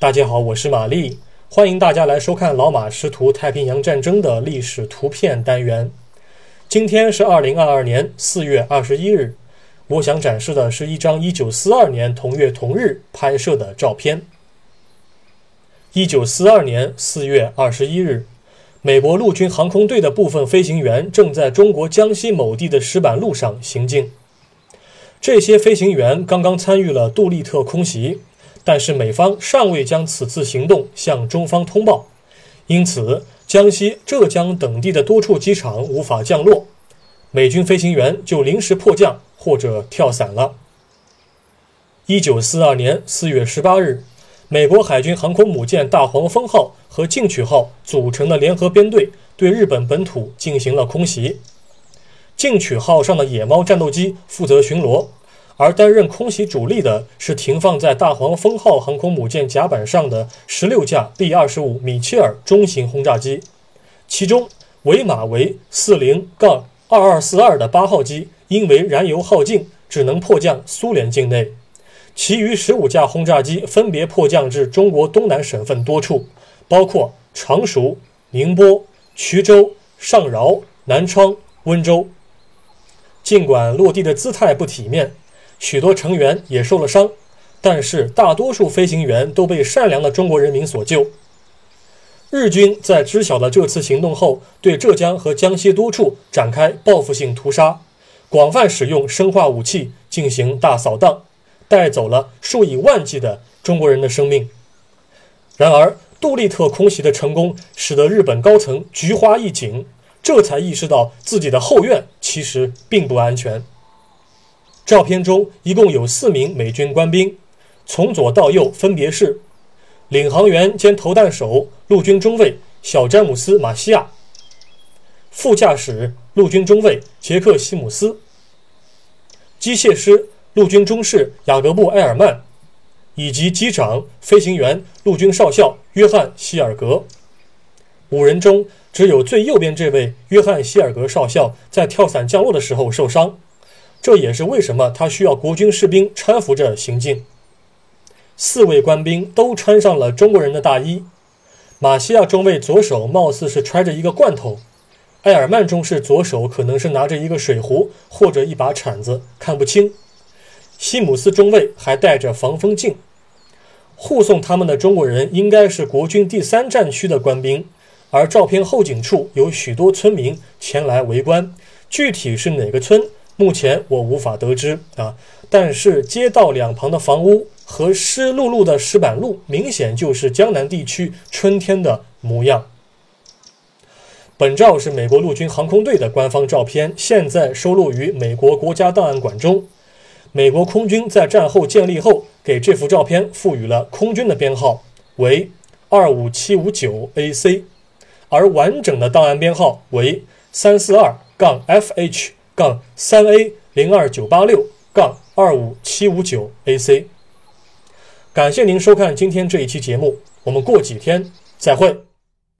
大家好，我是玛丽，欢迎大家来收看老马识图太平洋战争的历史图片单元。今天是二零二二年四月二十一日，我想展示的是一张一九四二年同月同日拍摄的照片。一九四二年四月二十一日，美国陆军航空队的部分飞行员正在中国江西某地的石板路上行进。这些飞行员刚刚参与了杜立特空袭。但是美方尚未将此次行动向中方通报，因此江西、浙江等地的多处机场无法降落，美军飞行员就临时迫降或者跳伞了。一九四二年四月十八日，美国海军航空母舰大黄蜂号和进取号组成的联合编队对日本本土进行了空袭，进取号上的野猫战斗机负责巡逻。而担任空袭主力的是停放在大黄蜂号航空母舰甲板上的十六架 B 二十五米切尔中型轰炸机，其中为马为四零杠二二四二的八号机因为燃油耗尽，只能迫降苏联境内，其余十五架轰炸机分别迫降至中国东南省份多处，包括常熟、宁波、衢州、上饶、南昌、温州。尽管落地的姿态不体面。许多成员也受了伤，但是大多数飞行员都被善良的中国人民所救。日军在知晓了这次行动后，对浙江和江西多处展开报复性屠杀，广泛使用生化武器进行大扫荡，带走了数以万计的中国人的生命。然而，杜立特空袭的成功使得日本高层菊花一紧，这才意识到自己的后院其实并不安全。照片中一共有四名美军官兵，从左到右分别是领航员兼投弹手陆军中尉小詹姆斯·马西亚，副驾驶陆军中尉杰克·西姆斯，机械师陆军中士雅各布·埃尔曼，以及机长飞行员陆军少校约翰·希尔格。五人中，只有最右边这位约翰·希尔格少校在跳伞降落的时候受伤。这也是为什么他需要国军士兵搀扶着行进。四位官兵都穿上了中国人的大衣。马西亚中尉左手貌似是揣着一个罐头，埃尔曼中士左手可能是拿着一个水壶或者一把铲子，看不清。西姆斯中尉还戴着防风镜。护送他们的中国人应该是国军第三战区的官兵，而照片后景处有许多村民前来围观，具体是哪个村？目前我无法得知啊，但是街道两旁的房屋和湿漉漉的石板路，明显就是江南地区春天的模样。本照是美国陆军航空队的官方照片，现在收录于美国国家档案馆中。美国空军在战后建立后，给这幅照片赋予了空军的编号为二五七五九 AC，而完整的档案编号为三四二杠 FH。杠三 A 零二九八六杠二五七五九 AC，感谢您收看今天这一期节目，我们过几天再会。